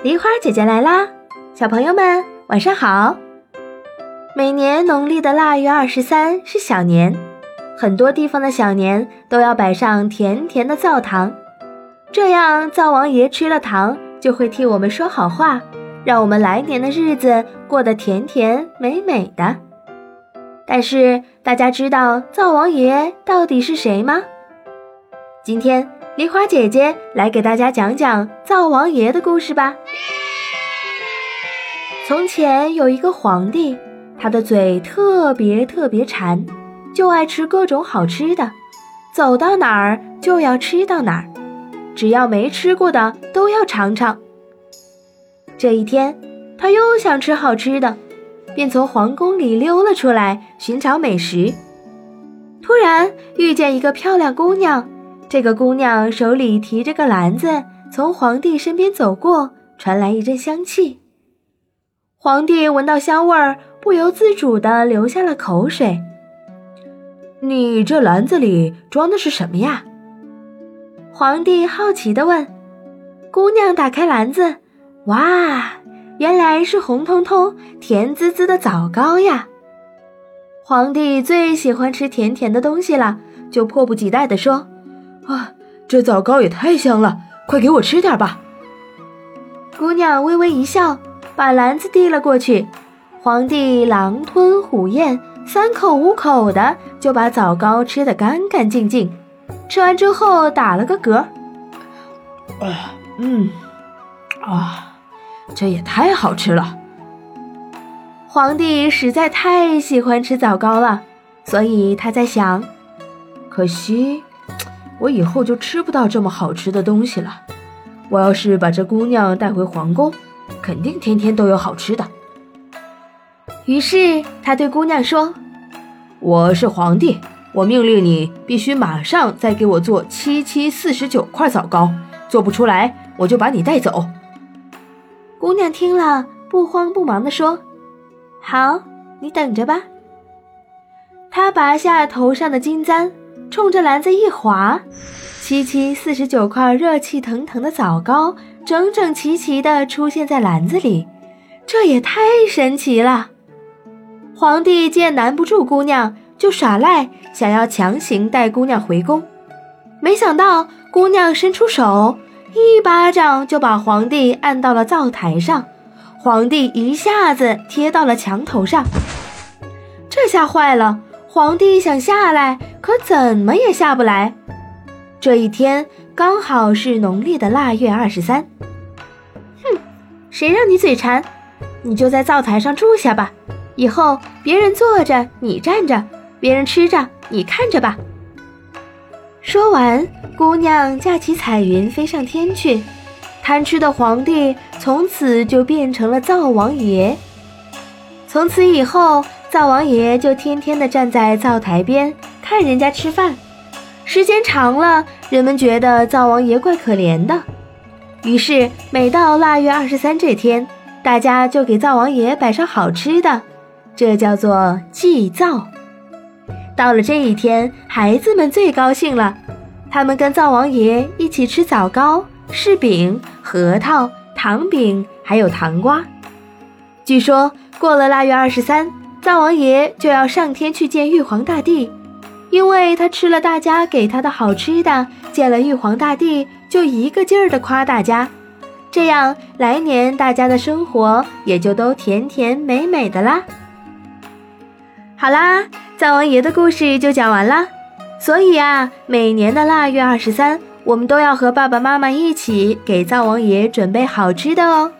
梨花姐姐来啦，小朋友们晚上好。每年农历的腊月二十三是小年，很多地方的小年都要摆上甜甜的灶糖，这样灶王爷吃了糖就会替我们说好话，让我们来年的日子过得甜甜美美的。但是大家知道灶王爷到底是谁吗？今天。梨花姐姐来给大家讲讲灶王爷的故事吧。从前有一个皇帝，他的嘴特别特别馋，就爱吃各种好吃的，走到哪儿就要吃到哪儿，只要没吃过的都要尝尝。这一天，他又想吃好吃的，便从皇宫里溜了出来寻找美食。突然遇见一个漂亮姑娘。这个姑娘手里提着个篮子，从皇帝身边走过，传来一阵香气。皇帝闻到香味儿，不由自主地流下了口水。你这篮子里装的是什么呀？皇帝好奇地问。姑娘打开篮子，哇，原来是红彤彤、甜滋滋的枣糕呀！皇帝最喜欢吃甜甜的东西了，就迫不及待地说。啊，这枣糕也太香了！快给我吃点吧。姑娘微微一笑，把篮子递了过去。皇帝狼吞虎咽，三口五口的就把枣糕吃得干干净净。吃完之后打了个嗝。啊，嗯，啊，这也太好吃了。皇帝实在太喜欢吃枣糕了，所以他在想，可惜。我以后就吃不到这么好吃的东西了。我要是把这姑娘带回皇宫，肯定天天都有好吃的。于是他对姑娘说：“我是皇帝，我命令你必须马上再给我做七七四十九块枣糕，做不出来我就把你带走。”姑娘听了，不慌不忙地说：“好，你等着吧。”她拔下头上的金簪。冲着篮子一划，七七四十九块热气腾腾的枣糕整整齐齐地出现在篮子里，这也太神奇了！皇帝见难不住姑娘，就耍赖，想要强行带姑娘回宫。没想到姑娘伸出手，一巴掌就把皇帝按到了灶台上，皇帝一下子贴到了墙头上，这下坏了。皇帝想下来，可怎么也下不来。这一天刚好是农历的腊月二十三。哼，谁让你嘴馋？你就在灶台上住下吧。以后别人坐着，你站着；别人吃着，你看着吧。说完，姑娘架起彩云飞上天去。贪吃的皇帝从此就变成了灶王爷。从此以后。灶王爷就天天的站在灶台边看人家吃饭，时间长了，人们觉得灶王爷怪可怜的，于是每到腊月二十三这天，大家就给灶王爷摆上好吃的，这叫做祭灶。到了这一天，孩子们最高兴了，他们跟灶王爷一起吃枣糕、柿饼、核桃、糖饼，还有糖瓜。据说过了腊月二十三。灶王爷就要上天去见玉皇大帝，因为他吃了大家给他的好吃的，见了玉皇大帝就一个劲儿的夸大家，这样来年大家的生活也就都甜甜美美的啦。好啦，灶王爷的故事就讲完啦。所以啊，每年的腊月二十三，我们都要和爸爸妈妈一起给灶王爷准备好吃的哦。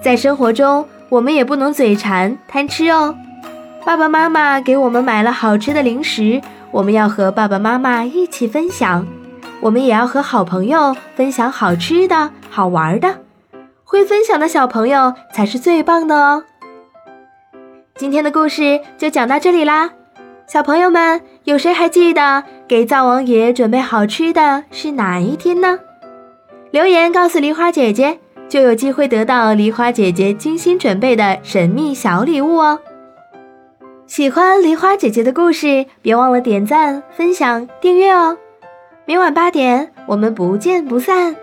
在生活中，我们也不能嘴馋贪吃哦。爸爸妈妈给我们买了好吃的零食，我们要和爸爸妈妈一起分享。我们也要和好朋友分享好吃的好玩的，会分享的小朋友才是最棒的哦。今天的故事就讲到这里啦，小朋友们，有谁还记得给灶王爷准备好吃的是哪一天呢？留言告诉梨花姐姐，就有机会得到梨花姐姐精心准备的神秘小礼物哦。喜欢梨花姐姐的故事，别忘了点赞、分享、订阅哦！每晚八点，我们不见不散。